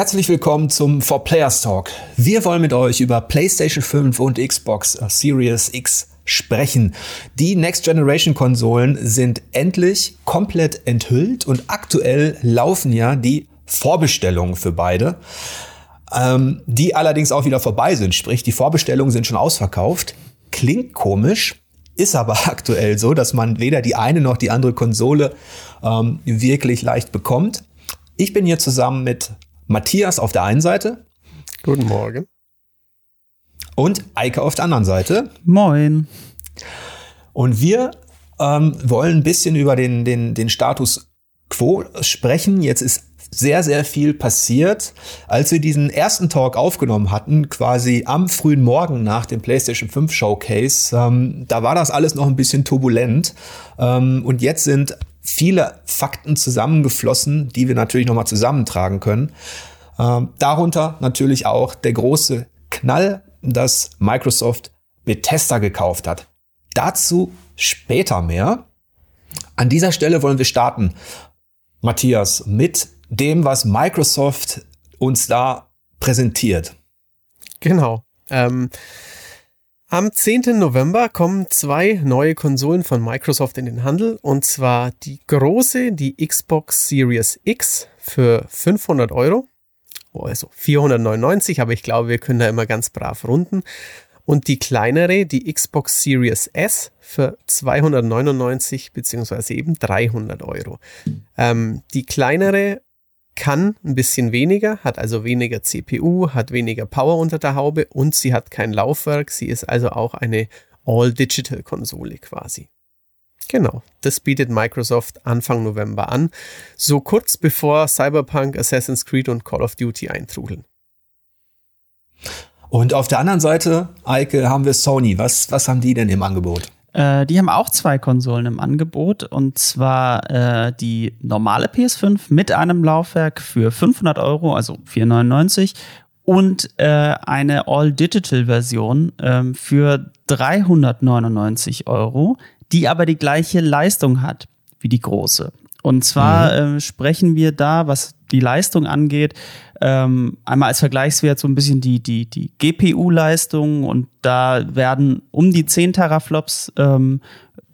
herzlich willkommen zum For Players Talk. Wir wollen mit euch über PlayStation 5 und Xbox Series X sprechen. Die Next Generation Konsolen sind endlich komplett enthüllt und aktuell laufen ja die Vorbestellungen für beide, ähm, die allerdings auch wieder vorbei sind. Sprich, die Vorbestellungen sind schon ausverkauft. Klingt komisch, ist aber aktuell so, dass man weder die eine noch die andere Konsole ähm, wirklich leicht bekommt. Ich bin hier zusammen mit Matthias auf der einen Seite. Guten Morgen. Und Eike auf der anderen Seite. Moin. Und wir ähm, wollen ein bisschen über den, den, den Status quo sprechen. Jetzt ist sehr, sehr viel passiert. Als wir diesen ersten Talk aufgenommen hatten, quasi am frühen Morgen nach dem PlayStation 5 Showcase, ähm, da war das alles noch ein bisschen turbulent. Ähm, und jetzt sind viele Fakten zusammengeflossen, die wir natürlich nochmal zusammentragen können. Ähm, darunter natürlich auch der große Knall, dass Microsoft Bethesda gekauft hat. Dazu später mehr. An dieser Stelle wollen wir starten, Matthias, mit dem, was Microsoft uns da präsentiert. Genau. Ähm, am 10. November kommen zwei neue Konsolen von Microsoft in den Handel und zwar die große, die Xbox Series X für 500 Euro, also 499, aber ich glaube, wir können da immer ganz brav runden. Und die kleinere, die Xbox Series S für 299 beziehungsweise eben 300 Euro. Ähm, die kleinere kann ein bisschen weniger, hat also weniger CPU, hat weniger Power unter der Haube und sie hat kein Laufwerk. Sie ist also auch eine All-Digital-Konsole quasi. Genau, das bietet Microsoft Anfang November an, so kurz bevor Cyberpunk, Assassin's Creed und Call of Duty eintrudeln. Und auf der anderen Seite, Eike, haben wir Sony. Was, was haben die denn im Angebot? Äh, die haben auch zwei Konsolen im Angebot und zwar äh, die normale PS5 mit einem Laufwerk für 500 Euro, also 499 und äh, eine All-Digital-Version ähm, für 399 Euro, die aber die gleiche Leistung hat wie die große. Und zwar mhm. äh, sprechen wir da, was die Leistung angeht, ähm, einmal als Vergleichswert so ein bisschen die, die, die GPU-Leistung und da werden um die 10 Teraflops ähm,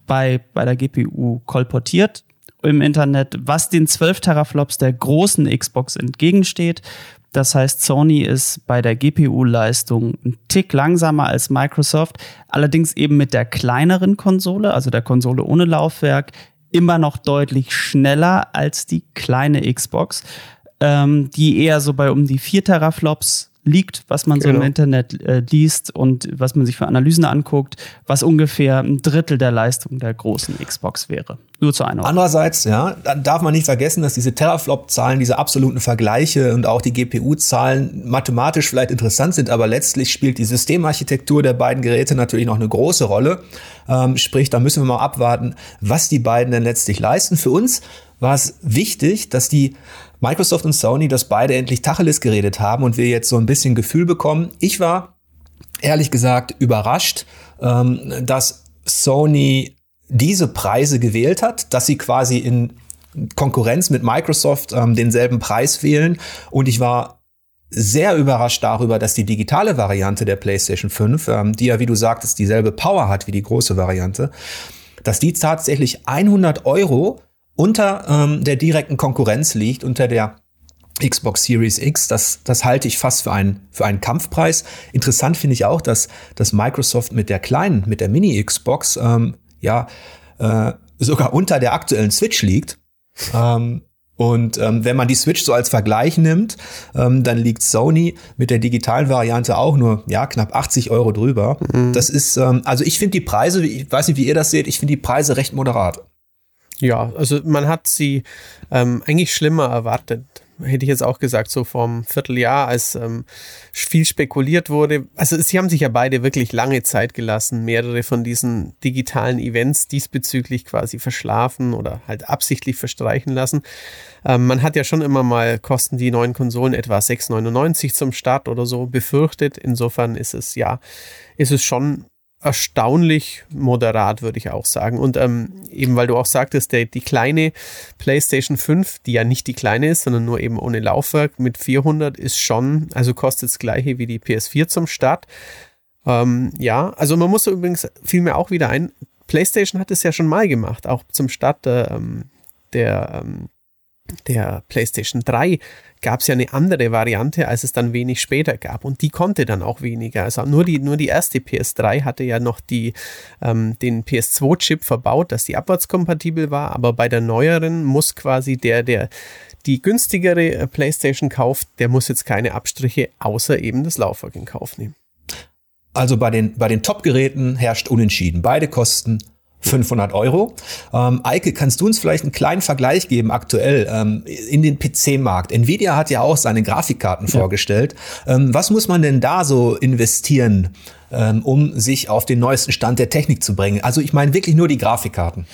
bei, bei der GPU kolportiert im Internet, was den 12 Teraflops der großen Xbox entgegensteht. Das heißt, Sony ist bei der GPU-Leistung ein Tick langsamer als Microsoft, allerdings eben mit der kleineren Konsole, also der Konsole ohne Laufwerk, immer noch deutlich schneller als die kleine Xbox ähm, die eher so bei um die 4 Teraflops liegt, was man so genau. im Internet äh, liest und was man sich für Analysen anguckt, was ungefähr ein Drittel der Leistung der großen Xbox wäre. Nur zu einer. Andererseits, ja, dann darf man nicht vergessen, dass diese Teraflop-Zahlen, diese absoluten Vergleiche und auch die GPU-Zahlen mathematisch vielleicht interessant sind, aber letztlich spielt die Systemarchitektur der beiden Geräte natürlich noch eine große Rolle. Ähm, sprich, da müssen wir mal abwarten, was die beiden denn letztlich leisten. Für uns war es wichtig, dass die Microsoft und Sony, dass beide endlich Tacheles geredet haben und wir jetzt so ein bisschen Gefühl bekommen. Ich war ehrlich gesagt überrascht, ähm, dass Sony diese Preise gewählt hat, dass sie quasi in Konkurrenz mit Microsoft ähm, denselben Preis wählen. Und ich war sehr überrascht darüber, dass die digitale Variante der PlayStation 5, ähm, die ja, wie du sagtest, dieselbe Power hat wie die große Variante, dass die tatsächlich 100 Euro unter ähm, der direkten Konkurrenz liegt, unter der Xbox Series X. Das, das halte ich fast für einen, für einen Kampfpreis. Interessant finde ich auch, dass, dass Microsoft mit der kleinen, mit der Mini-Xbox, ähm, ja, äh, sogar unter der aktuellen Switch liegt. Ähm, und ähm, wenn man die Switch so als Vergleich nimmt, ähm, dann liegt Sony mit der digitalen Variante auch nur ja knapp 80 Euro drüber. Mhm. Das ist ähm, also ich finde die Preise, ich weiß nicht, wie ihr das seht, ich finde die Preise recht moderat. Ja, also man hat sie ähm, eigentlich schlimmer erwartet. Hätte ich jetzt auch gesagt, so vom Vierteljahr, als ähm, viel spekuliert wurde. Also sie haben sich ja beide wirklich lange Zeit gelassen, mehrere von diesen digitalen Events diesbezüglich quasi verschlafen oder halt absichtlich verstreichen lassen. Ähm, man hat ja schon immer mal, kosten die neuen Konsolen etwa 6,99 zum Start oder so befürchtet. Insofern ist es ja, ist es schon erstaunlich moderat, würde ich auch sagen. Und ähm, eben weil du auch sagtest, der, die kleine PlayStation 5, die ja nicht die kleine ist, sondern nur eben ohne Laufwerk mit 400 ist schon, also kostet das gleiche wie die PS4 zum Start. Ähm, ja, also man muss übrigens vielmehr auch wieder ein, PlayStation hat es ja schon mal gemacht, auch zum Start ähm, der, ähm, der PlayStation 3 gab es ja eine andere Variante, als es dann wenig später gab. Und die konnte dann auch weniger. Also nur die, nur die erste PS3 hatte ja noch die, ähm, den PS2-Chip verbaut, dass die abwärtskompatibel war. Aber bei der neueren muss quasi der, der die günstigere äh, PlayStation kauft, der muss jetzt keine Abstriche außer eben das Laufwerk in Kauf nehmen. Also bei den, bei den Top-Geräten herrscht unentschieden. Beide kosten 500 Euro. Ähm, Eike, kannst du uns vielleicht einen kleinen Vergleich geben aktuell ähm, in den PC-Markt? Nvidia hat ja auch seine Grafikkarten ja. vorgestellt. Ähm, was muss man denn da so investieren, ähm, um sich auf den neuesten Stand der Technik zu bringen? Also ich meine wirklich nur die Grafikkarten.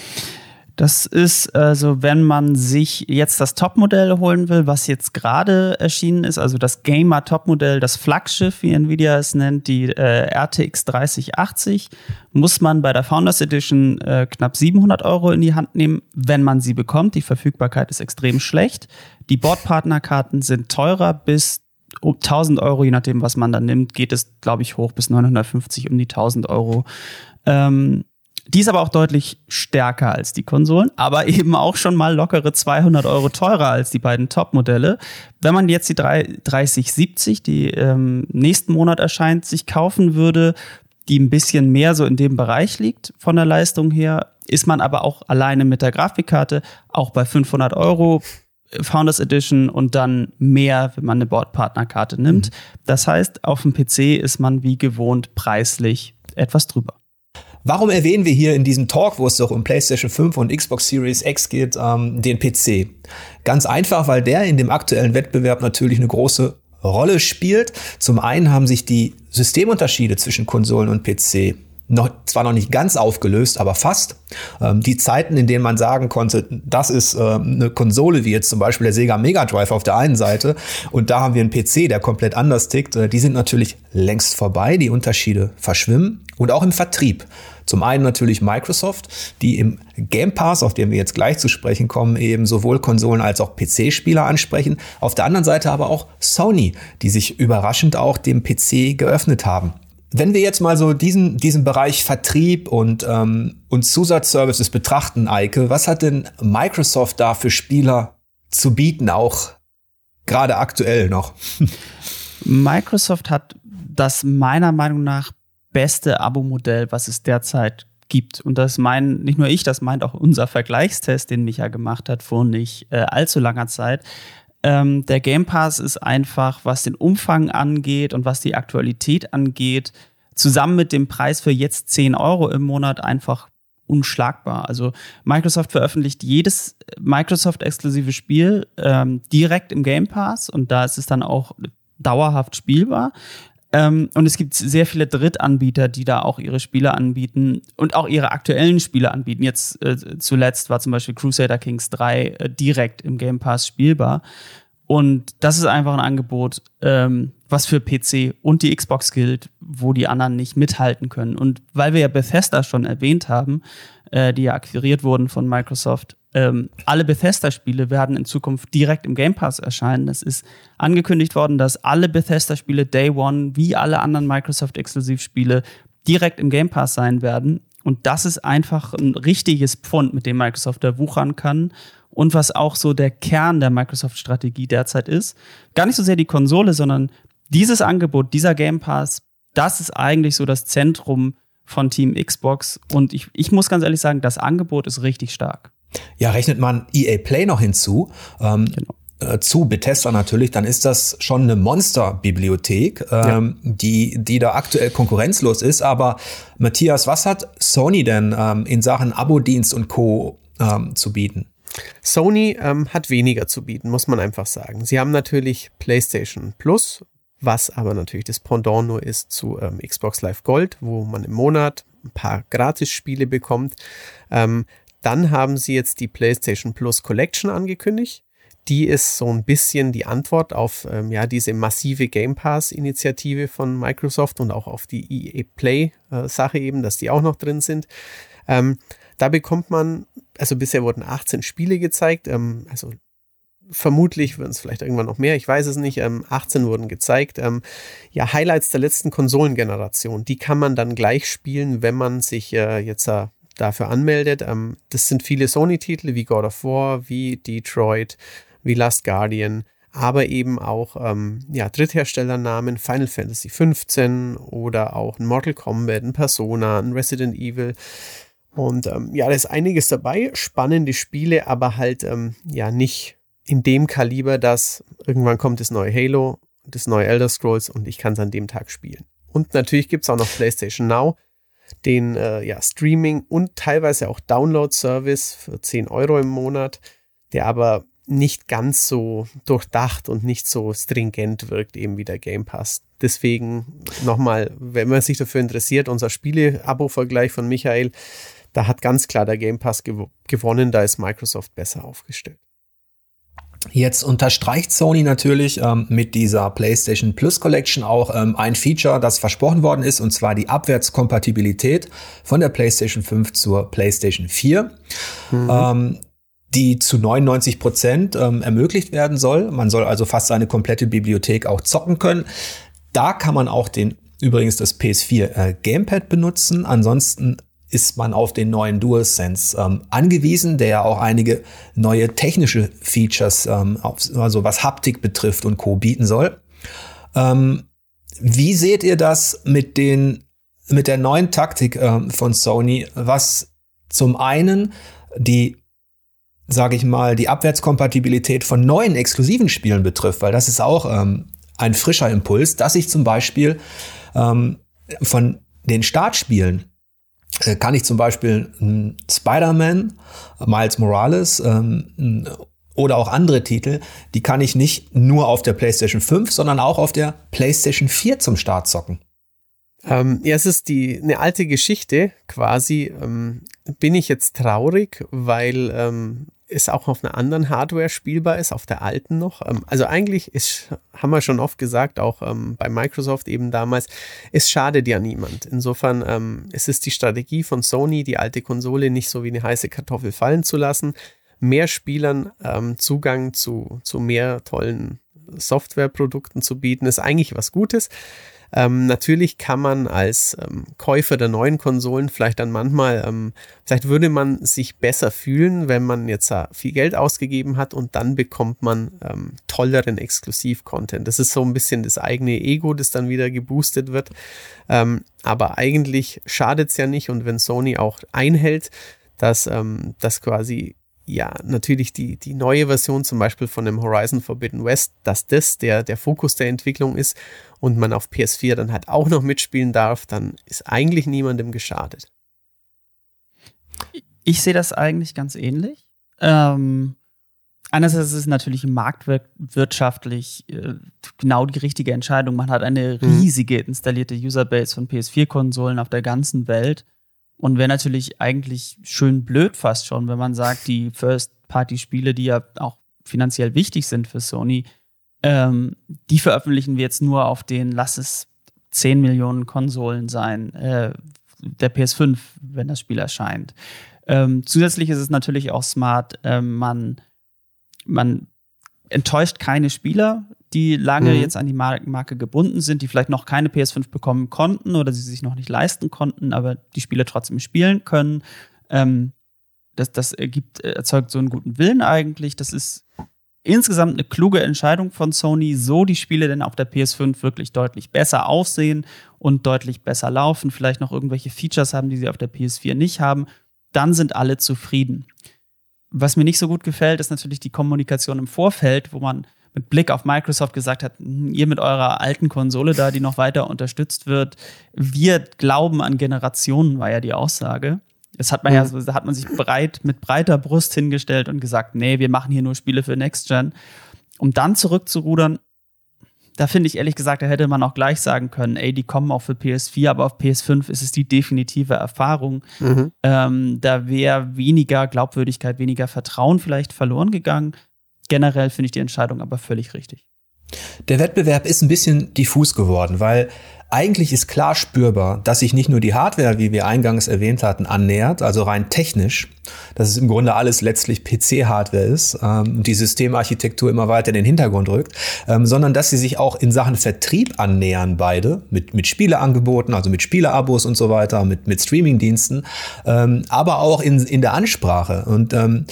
Das ist also, wenn man sich jetzt das Topmodell holen will, was jetzt gerade erschienen ist, also das Gamer Topmodell, das Flaggschiff, wie Nvidia es nennt, die äh, RTX 3080, muss man bei der Founders Edition äh, knapp 700 Euro in die Hand nehmen, wenn man sie bekommt. Die Verfügbarkeit ist extrem schlecht. Die Bordpartnerkarten sind teurer bis um 1000 Euro, je nachdem, was man dann nimmt, geht es, glaube ich, hoch bis 950 um die 1000 Euro. Ähm, die ist aber auch deutlich stärker als die Konsolen, aber eben auch schon mal lockere 200 Euro teurer als die beiden Top-Modelle. Wenn man jetzt die 3070, die ähm, nächsten Monat erscheint, sich kaufen würde, die ein bisschen mehr so in dem Bereich liegt von der Leistung her, ist man aber auch alleine mit der Grafikkarte auch bei 500 Euro Founders Edition und dann mehr, wenn man eine Bordpartnerkarte nimmt. Mhm. Das heißt, auf dem PC ist man wie gewohnt preislich etwas drüber. Warum erwähnen wir hier in diesem Talk, wo es doch um PlayStation 5 und Xbox Series X geht, ähm, den PC? Ganz einfach, weil der in dem aktuellen Wettbewerb natürlich eine große Rolle spielt. Zum einen haben sich die Systemunterschiede zwischen Konsolen und PC noch, zwar noch nicht ganz aufgelöst, aber fast. Ähm, die Zeiten, in denen man sagen konnte, das ist äh, eine Konsole, wie jetzt zum Beispiel der Sega Mega Drive auf der einen Seite, und da haben wir einen PC, der komplett anders tickt, äh, die sind natürlich längst vorbei. Die Unterschiede verschwimmen. Und auch im Vertrieb. Zum einen natürlich Microsoft, die im Game Pass, auf den wir jetzt gleich zu sprechen kommen, eben sowohl Konsolen als auch PC-Spieler ansprechen. Auf der anderen Seite aber auch Sony, die sich überraschend auch dem PC geöffnet haben. Wenn wir jetzt mal so diesen, diesen Bereich Vertrieb und, ähm, und Zusatzservices betrachten, Eike, was hat denn Microsoft da für Spieler zu bieten, auch gerade aktuell noch? Microsoft hat das meiner Meinung nach beste Abo-Modell, was es derzeit gibt. Und das meinen nicht nur ich, das meint auch unser Vergleichstest, den Micha gemacht hat vor nicht äh, allzu langer Zeit. Ähm, der Game Pass ist einfach, was den Umfang angeht und was die Aktualität angeht, zusammen mit dem Preis für jetzt 10 Euro im Monat einfach unschlagbar. Also Microsoft veröffentlicht jedes Microsoft-exklusive Spiel ähm, direkt im Game Pass und da ist es dann auch dauerhaft spielbar. Ähm, und es gibt sehr viele Drittanbieter, die da auch ihre Spiele anbieten und auch ihre aktuellen Spiele anbieten. Jetzt äh, zuletzt war zum Beispiel Crusader Kings 3 äh, direkt im Game Pass spielbar. Und das ist einfach ein Angebot, ähm, was für PC und die Xbox gilt, wo die anderen nicht mithalten können. Und weil wir ja Bethesda schon erwähnt haben, äh, die ja akquiriert wurden von Microsoft, ähm, alle Bethesda-Spiele werden in Zukunft direkt im Game Pass erscheinen. Es ist angekündigt worden, dass alle Bethesda-Spiele Day One wie alle anderen Microsoft-Exklusivspiele direkt im Game Pass sein werden. Und das ist einfach ein richtiges Pfund, mit dem Microsoft da wuchern kann. Und was auch so der Kern der Microsoft-Strategie derzeit ist. Gar nicht so sehr die Konsole, sondern dieses Angebot, dieser Game Pass, das ist eigentlich so das Zentrum von Team Xbox. Und ich, ich muss ganz ehrlich sagen, das Angebot ist richtig stark. Ja, rechnet man EA Play noch hinzu, ähm, genau. äh, zu Bethesda natürlich, dann ist das schon eine Monsterbibliothek, ähm, ja. die, die da aktuell konkurrenzlos ist. Aber Matthias, was hat Sony denn ähm, in Sachen Abo-Dienst und Co. Ähm, zu bieten? Sony ähm, hat weniger zu bieten, muss man einfach sagen. Sie haben natürlich PlayStation Plus, was aber natürlich das Pendant nur ist zu ähm, Xbox Live Gold, wo man im Monat ein paar Gratis-Spiele bekommt. Ähm, dann haben sie jetzt die PlayStation Plus Collection angekündigt. die ist so ein bisschen die Antwort auf ähm, ja diese massive Game Pass-Initiative von Microsoft und auch auf die EA Play-Sache äh, eben, dass die auch noch drin sind. Ähm, da bekommt man, also bisher wurden 18 Spiele gezeigt, ähm, also vermutlich würden es vielleicht irgendwann noch mehr, ich weiß es nicht. Ähm, 18 wurden gezeigt. Ähm, ja, Highlights der letzten Konsolengeneration, die kann man dann gleich spielen, wenn man sich äh, jetzt äh, dafür anmeldet. Ähm, das sind viele Sony-Titel wie God of War, wie Detroit, wie Last Guardian, aber eben auch ähm, ja, Drittherstellernamen, Final Fantasy 15 oder auch ein Mortal Kombat, ein Persona, ein Resident Evil. Und ähm, ja, da ist einiges dabei, spannende Spiele, aber halt ähm, ja nicht in dem Kaliber, dass irgendwann kommt das neue Halo, das neue Elder Scrolls und ich kann es an dem Tag spielen. Und natürlich gibt es auch noch PlayStation Now, den äh, ja, Streaming und teilweise auch Download-Service für 10 Euro im Monat, der aber nicht ganz so durchdacht und nicht so stringent wirkt, eben wie der Game Pass. Deswegen nochmal, wenn man sich dafür interessiert, unser Spiele-Abo-Vergleich von Michael, da hat ganz klar der Game Pass gew gewonnen, da ist Microsoft besser aufgestellt. Jetzt unterstreicht Sony natürlich ähm, mit dieser PlayStation Plus Collection auch ähm, ein Feature, das versprochen worden ist, und zwar die Abwärtskompatibilität von der PlayStation 5 zur PlayStation 4. Mhm. Ähm, die zu 99 Prozent ähm, ermöglicht werden soll. Man soll also fast seine komplette Bibliothek auch zocken können. Da kann man auch den übrigens das PS4 äh, Gamepad benutzen. Ansonsten ist man auf den neuen DualSense ähm, angewiesen, der ja auch einige neue technische Features, ähm, auf, also was Haptik betrifft und Co. bieten soll. Ähm, wie seht ihr das mit den mit der neuen Taktik ähm, von Sony, was zum einen die sage ich mal, die Abwärtskompatibilität von neuen exklusiven Spielen betrifft, weil das ist auch ähm, ein frischer Impuls, dass ich zum Beispiel ähm, von den Startspielen äh, kann ich zum Beispiel Spider-Man, Miles Morales ähm, oder auch andere Titel, die kann ich nicht nur auf der PlayStation 5, sondern auch auf der PlayStation 4 zum Start zocken. Ähm, ja, es ist die eine alte Geschichte quasi. Ähm, bin ich jetzt traurig, weil ähm, es auch auf einer anderen Hardware spielbar ist, auf der alten noch. Ähm, also eigentlich ist, haben wir schon oft gesagt, auch ähm, bei Microsoft eben damals, es schadet ja niemand. Insofern ähm, es ist die Strategie von Sony, die alte Konsole nicht so wie eine heiße Kartoffel fallen zu lassen, mehr Spielern Zugang zu, zu mehr tollen Softwareprodukten zu bieten, ist eigentlich was Gutes. Ähm, natürlich kann man als ähm, Käufer der neuen Konsolen vielleicht dann manchmal, ähm, vielleicht würde man sich besser fühlen, wenn man jetzt viel Geld ausgegeben hat und dann bekommt man ähm, tolleren Exklusiv-Content. Das ist so ein bisschen das eigene Ego, das dann wieder geboostet wird. Ähm, aber eigentlich schadet es ja nicht und wenn Sony auch einhält, dass ähm, das quasi ja, natürlich die, die neue Version zum Beispiel von dem Horizon Forbidden West, dass das der, der Fokus der Entwicklung ist und man auf PS4 dann halt auch noch mitspielen darf, dann ist eigentlich niemandem geschadet. Ich sehe das eigentlich ganz ähnlich. Ähm, einerseits ist es natürlich marktwirtschaftlich äh, genau die richtige Entscheidung. Man hat eine mhm. riesige installierte Userbase von PS4-Konsolen auf der ganzen Welt und wäre natürlich eigentlich schön blöd fast schon, wenn man sagt, die First-Party-Spiele, die ja auch finanziell wichtig sind für Sony, ähm, die veröffentlichen wir jetzt nur auf den, lass es 10 Millionen Konsolen sein, äh, der PS5, wenn das Spiel erscheint. Ähm, zusätzlich ist es natürlich auch smart, äh, man, man enttäuscht keine Spieler, die lange mhm. jetzt an die Marke gebunden sind, die vielleicht noch keine PS5 bekommen konnten oder sie sich noch nicht leisten konnten, aber die Spiele trotzdem spielen können. Ähm, das, das ergibt, erzeugt so einen guten Willen eigentlich. Das ist insgesamt eine kluge Entscheidung von Sony, so die Spiele denn auf der PS5 wirklich deutlich besser aussehen und deutlich besser laufen, vielleicht noch irgendwelche Features haben, die sie auf der PS4 nicht haben. Dann sind alle zufrieden. Was mir nicht so gut gefällt, ist natürlich die Kommunikation im Vorfeld, wo man mit Blick auf Microsoft gesagt hat, hm, ihr mit eurer alten Konsole da, die noch weiter unterstützt wird, wir glauben an Generationen, war ja die Aussage. Das hat man ja, mhm. da hat man sich breit, mit breiter Brust hingestellt und gesagt, nee, wir machen hier nur Spiele für Next Gen. Um dann zurückzurudern, da finde ich ehrlich gesagt, da hätte man auch gleich sagen können, ey, die kommen auch für PS4, aber auf PS5 ist es die definitive Erfahrung. Mhm. Ähm, da wäre weniger Glaubwürdigkeit, weniger Vertrauen vielleicht verloren gegangen generell finde ich die Entscheidung aber völlig richtig. Der Wettbewerb ist ein bisschen diffus geworden, weil eigentlich ist klar spürbar, dass sich nicht nur die Hardware, wie wir eingangs erwähnt hatten, annähert, also rein technisch, dass es im Grunde alles letztlich PC-Hardware ist ähm, und die Systemarchitektur immer weiter in den Hintergrund rückt, ähm, sondern dass sie sich auch in Sachen Vertrieb annähern, beide, mit, mit Spieleangeboten, also mit Spieleabos und so weiter, mit, mit Streamingdiensten, ähm, aber auch in, in der Ansprache. Und ähm,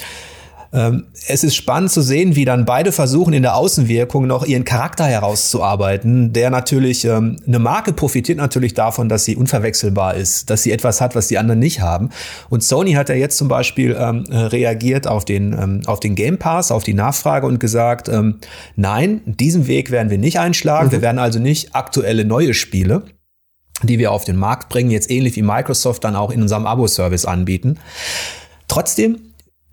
es ist spannend zu sehen, wie dann beide versuchen, in der Außenwirkung noch ihren Charakter herauszuarbeiten, der natürlich, ähm, eine Marke profitiert natürlich davon, dass sie unverwechselbar ist, dass sie etwas hat, was die anderen nicht haben. Und Sony hat ja jetzt zum Beispiel ähm, reagiert auf den, ähm, auf den Game Pass, auf die Nachfrage und gesagt, ähm, nein, diesen Weg werden wir nicht einschlagen. Mhm. Wir werden also nicht aktuelle neue Spiele die wir auf den Markt bringen, jetzt ähnlich wie Microsoft dann auch in unserem Abo-Service anbieten. Trotzdem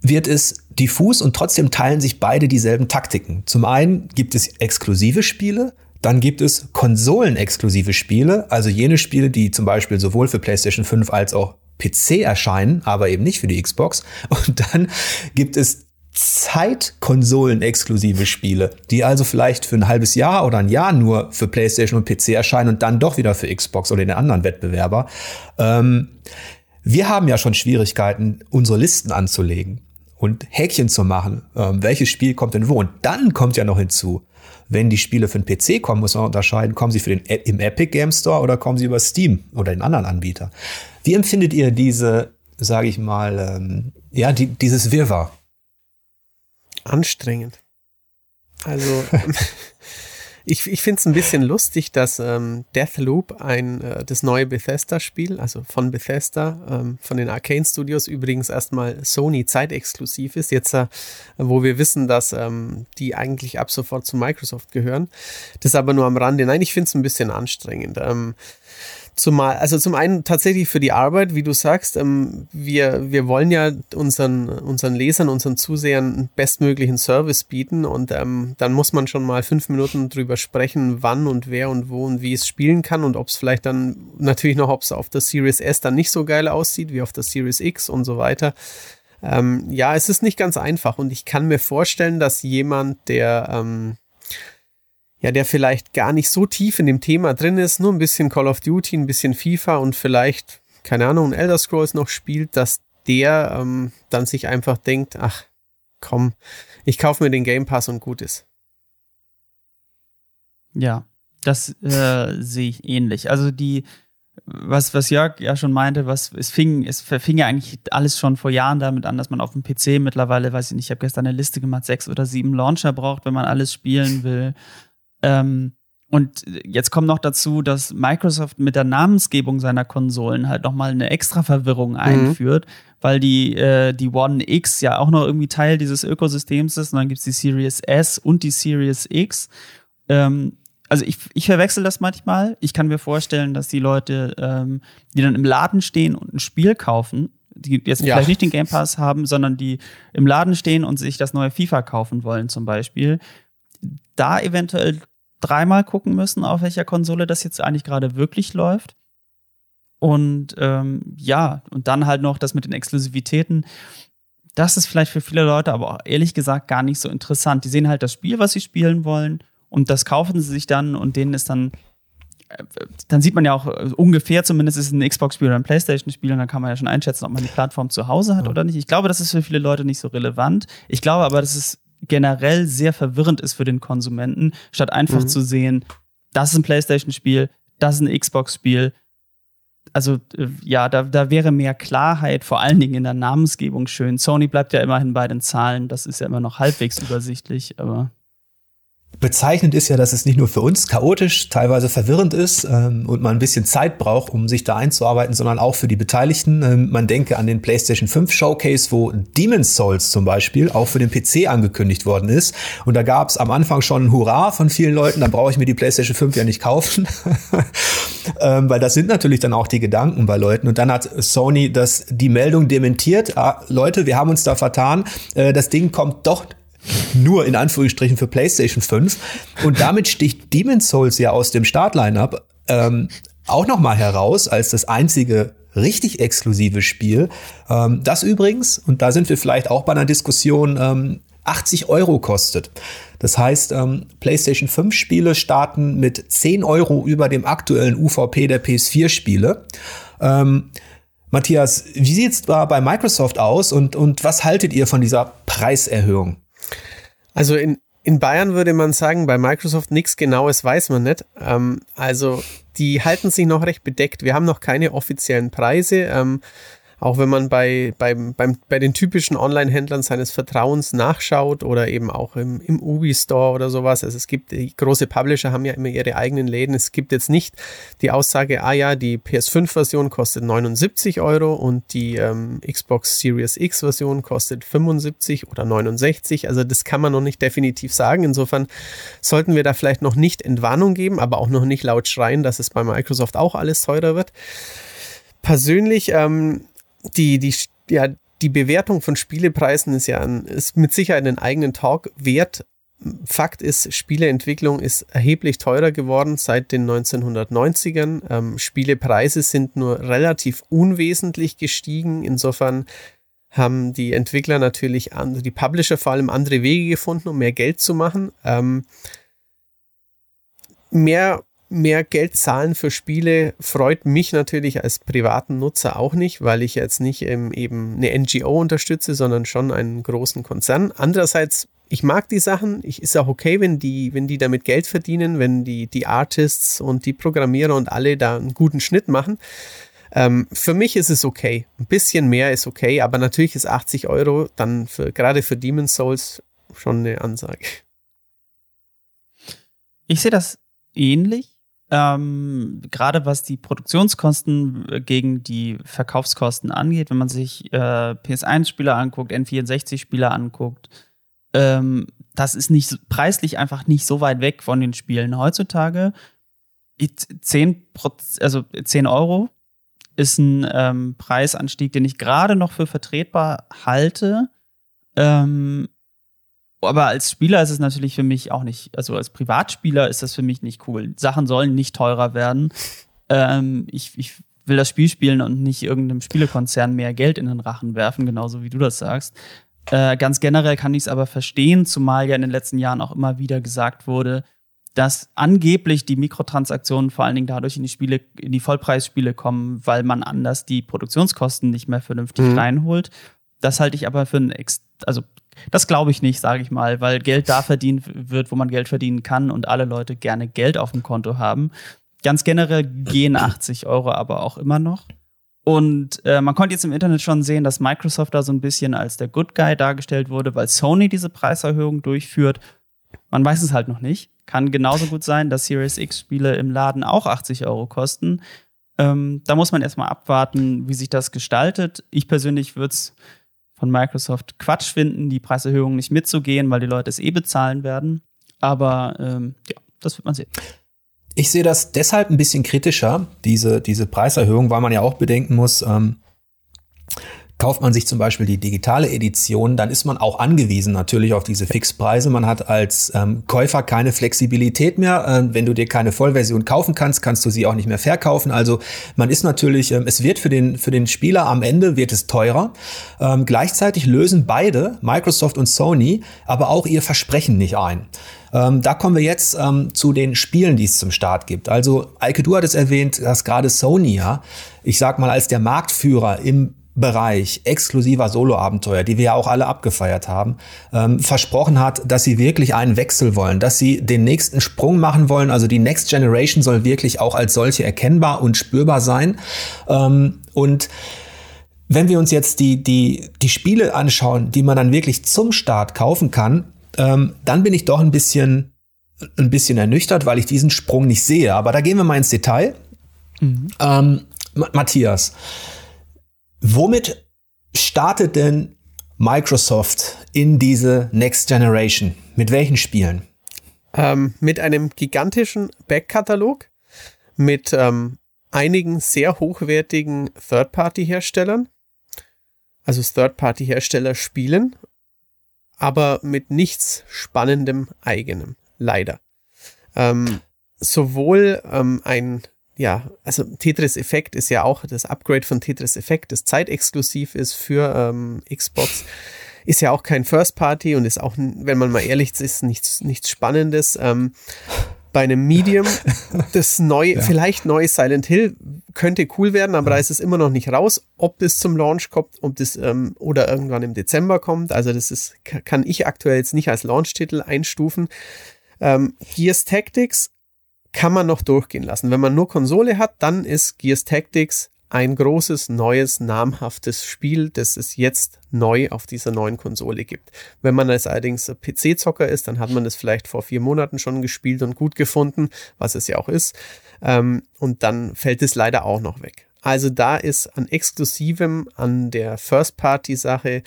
wird es diffus und trotzdem teilen sich beide dieselben Taktiken. Zum einen gibt es exklusive Spiele, dann gibt es konsolenexklusive Spiele, also jene Spiele, die zum Beispiel sowohl für PlayStation 5 als auch PC erscheinen, aber eben nicht für die Xbox. Und dann gibt es Zeitkonsolen-exklusive Spiele, die also vielleicht für ein halbes Jahr oder ein Jahr nur für PlayStation und PC erscheinen und dann doch wieder für Xbox oder den anderen Wettbewerber. Ähm, wir haben ja schon Schwierigkeiten, unsere Listen anzulegen und Häkchen zu machen, ähm, welches Spiel kommt denn wo. Und dann kommt ja noch hinzu, wenn die Spiele für den PC kommen, muss man unterscheiden, kommen sie für den im Epic Game Store oder kommen sie über Steam oder den anderen Anbieter. Wie empfindet ihr diese, sage ich mal, ähm, ja, die, dieses Wirrwarr? Anstrengend. Also Ich, ich finde es ein bisschen lustig, dass ähm, Deathloop, ein, äh, das neue Bethesda-Spiel, also von Bethesda, ähm, von den Arcane Studios, übrigens erstmal Sony zeitexklusiv ist, jetzt äh, wo wir wissen, dass ähm, die eigentlich ab sofort zu Microsoft gehören. Das aber nur am Rande. Nein, ich finde es ein bisschen anstrengend. Ähm, Zumal, also zum einen tatsächlich für die Arbeit, wie du sagst, ähm, wir, wir wollen ja unseren, unseren Lesern, unseren Zusehern einen bestmöglichen Service bieten und ähm, dann muss man schon mal fünf Minuten drüber sprechen, wann und wer und wo und wie es spielen kann und ob es vielleicht dann natürlich noch, ob es auf der Series S dann nicht so geil aussieht wie auf der Series X und so weiter. Ähm, ja, es ist nicht ganz einfach und ich kann mir vorstellen, dass jemand, der ähm, ja, der vielleicht gar nicht so tief in dem Thema drin ist, nur ein bisschen Call of Duty, ein bisschen FIFA und vielleicht, keine Ahnung, Elder Scrolls noch spielt, dass der ähm, dann sich einfach denkt, ach, komm, ich kaufe mir den Game Pass und gut ist. Ja, das äh, sehe ich ähnlich. Also die, was, was Jörg ja schon meinte, was es fing, es fing ja eigentlich alles schon vor Jahren damit an, dass man auf dem PC mittlerweile, weiß ich nicht, ich habe gestern eine Liste gemacht, sechs oder sieben Launcher braucht, wenn man alles spielen will. Ähm, und jetzt kommt noch dazu, dass Microsoft mit der Namensgebung seiner Konsolen halt nochmal eine extra Verwirrung mhm. einführt, weil die, äh, die One X ja auch noch irgendwie Teil dieses Ökosystems ist. Und dann gibt's die Series S und die Series X. Ähm, also ich, ich verwechsel das manchmal. Ich kann mir vorstellen, dass die Leute, ähm, die dann im Laden stehen und ein Spiel kaufen, die jetzt ja. vielleicht nicht den Game Pass haben, sondern die im Laden stehen und sich das neue FIFA kaufen wollen zum Beispiel, da eventuell dreimal gucken müssen, auf welcher Konsole das jetzt eigentlich gerade wirklich läuft. Und ähm, ja, und dann halt noch das mit den Exklusivitäten. Das ist vielleicht für viele Leute aber auch ehrlich gesagt gar nicht so interessant. Die sehen halt das Spiel, was sie spielen wollen, und das kaufen sie sich dann und denen ist dann äh, dann sieht man ja auch äh, ungefähr zumindest ist es ein Xbox-Spiel oder ein PlayStation-Spiel und dann kann man ja schon einschätzen, ob man die Plattform zu Hause hat ja. oder nicht. Ich glaube, das ist für viele Leute nicht so relevant. Ich glaube aber, das ist generell sehr verwirrend ist für den Konsumenten, statt einfach mhm. zu sehen, das ist ein PlayStation-Spiel, das ist ein Xbox-Spiel. Also äh, ja, da, da wäre mehr Klarheit, vor allen Dingen in der Namensgebung schön. Sony bleibt ja immerhin bei den Zahlen, das ist ja immer noch halbwegs übersichtlich, aber Bezeichnend ist ja, dass es nicht nur für uns chaotisch, teilweise verwirrend ist ähm, und man ein bisschen Zeit braucht, um sich da einzuarbeiten, sondern auch für die Beteiligten. Ähm, man denke an den PlayStation 5 Showcase, wo Demon's Souls zum Beispiel auch für den PC angekündigt worden ist. Und da gab es am Anfang schon ein Hurra von vielen Leuten, dann brauche ich mir die PlayStation 5 ja nicht kaufen. ähm, weil das sind natürlich dann auch die Gedanken bei Leuten. Und dann hat Sony das, die Meldung dementiert. Ah, Leute, wir haben uns da vertan. Äh, das Ding kommt doch nur in Anführungsstrichen für PlayStation 5. Und damit sticht Demon's Souls ja aus dem Startline-up ähm, auch noch mal heraus als das einzige richtig exklusive Spiel. Ähm, das übrigens, und da sind wir vielleicht auch bei einer Diskussion, ähm, 80 Euro kostet. Das heißt, ähm, PlayStation 5 Spiele starten mit 10 Euro über dem aktuellen UVP der PS4 Spiele. Ähm, Matthias, wie sieht's da bei Microsoft aus und, und was haltet ihr von dieser Preiserhöhung? Also in, in Bayern würde man sagen, bei Microsoft nichts Genaues weiß man nicht. Ähm, also die halten sich noch recht bedeckt. Wir haben noch keine offiziellen Preise. Ähm, auch wenn man bei, beim, beim, bei den typischen Online-Händlern seines Vertrauens nachschaut oder eben auch im, im Ubi-Store oder sowas. Also es gibt, große Publisher haben ja immer ihre eigenen Läden. Es gibt jetzt nicht die Aussage, ah ja, die PS5-Version kostet 79 Euro und die ähm, Xbox Series X-Version kostet 75 oder 69. Also das kann man noch nicht definitiv sagen. Insofern sollten wir da vielleicht noch nicht Entwarnung geben, aber auch noch nicht laut schreien, dass es bei Microsoft auch alles teurer wird persönlich ähm, die, die, ja, die Bewertung von Spielepreisen ist ja ein, ist mit Sicherheit einen eigenen Talk wert. Fakt ist, Spieleentwicklung ist erheblich teurer geworden seit den 1990ern. Ähm, Spielepreise sind nur relativ unwesentlich gestiegen. Insofern haben die Entwickler natürlich, andere, die Publisher vor allem andere Wege gefunden, um mehr Geld zu machen. Ähm, mehr mehr Geld zahlen für Spiele freut mich natürlich als privaten Nutzer auch nicht, weil ich jetzt nicht ähm, eben eine NGO unterstütze, sondern schon einen großen Konzern. Andererseits, ich mag die Sachen. Ich ist auch okay, wenn die, wenn die damit Geld verdienen, wenn die, die Artists und die Programmierer und alle da einen guten Schnitt machen. Ähm, für mich ist es okay. Ein bisschen mehr ist okay, aber natürlich ist 80 Euro dann für, gerade für Demon's Souls schon eine Ansage. Ich sehe das ähnlich. Ähm, gerade was die Produktionskosten äh, gegen die Verkaufskosten angeht, wenn man sich äh, PS1-Spieler anguckt, N64-Spieler anguckt, ähm, das ist nicht preislich einfach nicht so weit weg von den Spielen heutzutage. 10, also 10 Euro ist ein ähm, Preisanstieg, den ich gerade noch für vertretbar halte. Ähm, aber als Spieler ist es natürlich für mich auch nicht, also als Privatspieler ist das für mich nicht cool. Sachen sollen nicht teurer werden. Ähm, ich, ich will das Spiel spielen und nicht irgendeinem Spielekonzern mehr Geld in den Rachen werfen, genauso wie du das sagst. Äh, ganz generell kann ich es aber verstehen, zumal ja in den letzten Jahren auch immer wieder gesagt wurde, dass angeblich die Mikrotransaktionen vor allen Dingen dadurch in die Spiele, in die Vollpreisspiele kommen, weil man anders die Produktionskosten nicht mehr vernünftig mhm. reinholt. Das halte ich aber für ein, also das glaube ich nicht, sage ich mal, weil Geld da verdient wird, wo man Geld verdienen kann und alle Leute gerne Geld auf dem Konto haben. Ganz generell gehen 80 Euro aber auch immer noch. Und äh, man konnte jetzt im Internet schon sehen, dass Microsoft da so ein bisschen als der Good Guy dargestellt wurde, weil Sony diese Preiserhöhung durchführt. Man weiß es halt noch nicht. Kann genauso gut sein, dass Series X-Spiele im Laden auch 80 Euro kosten. Ähm, da muss man erstmal abwarten, wie sich das gestaltet. Ich persönlich würde es von Microsoft Quatsch finden, die Preiserhöhung nicht mitzugehen, weil die Leute es eh bezahlen werden. Aber ähm, ja, das wird man sehen. Ich sehe das deshalb ein bisschen kritischer, diese, diese Preiserhöhung, weil man ja auch bedenken muss, ähm, Kauft man sich zum Beispiel die digitale Edition, dann ist man auch angewiesen natürlich auf diese Fixpreise. Man hat als ähm, Käufer keine Flexibilität mehr. Ähm, wenn du dir keine Vollversion kaufen kannst, kannst du sie auch nicht mehr verkaufen. Also man ist natürlich, ähm, es wird für den, für den Spieler am Ende wird es teurer. Ähm, gleichzeitig lösen beide, Microsoft und Sony, aber auch ihr Versprechen nicht ein. Ähm, da kommen wir jetzt ähm, zu den Spielen, die es zum Start gibt. Also, Eike, du hattest erwähnt, dass gerade Sony ja, ich sag mal, als der Marktführer im Bereich exklusiver Solo-Abenteuer, die wir ja auch alle abgefeiert haben, ähm, versprochen hat, dass sie wirklich einen Wechsel wollen, dass sie den nächsten Sprung machen wollen. Also die Next Generation soll wirklich auch als solche erkennbar und spürbar sein. Ähm, und wenn wir uns jetzt die, die, die Spiele anschauen, die man dann wirklich zum Start kaufen kann, ähm, dann bin ich doch ein bisschen, ein bisschen ernüchtert, weil ich diesen Sprung nicht sehe. Aber da gehen wir mal ins Detail. Mhm. Ähm, Matthias, Womit startet denn Microsoft in diese Next Generation? Mit welchen Spielen? Ähm, mit einem gigantischen Backkatalog, mit ähm, einigen sehr hochwertigen Third-Party-Herstellern, also Third-Party-Hersteller spielen, aber mit nichts Spannendem eigenem, leider. Ähm, sowohl ähm, ein ja, also Tetris Effekt ist ja auch das Upgrade von Tetris Effekt, das zeitexklusiv ist für ähm, Xbox, ist ja auch kein First Party und ist auch, wenn man mal ehrlich ist, nichts, nichts Spannendes. Ähm, bei einem Medium, das neue, ja. vielleicht neue Silent Hill könnte cool werden, aber ja. da ist es immer noch nicht raus, ob das zum Launch kommt, ob das ähm, oder irgendwann im Dezember kommt. Also das ist, kann ich aktuell jetzt nicht als Launch-Titel einstufen. Ähm, Gears Tactics kann man noch durchgehen lassen. Wenn man nur Konsole hat, dann ist Gears Tactics ein großes, neues, namhaftes Spiel, das es jetzt neu auf dieser neuen Konsole gibt. Wenn man als allerdings PC-Zocker ist, dann hat man das vielleicht vor vier Monaten schon gespielt und gut gefunden, was es ja auch ist. Ähm, und dann fällt es leider auch noch weg. Also da ist an Exklusivem, an der First-Party-Sache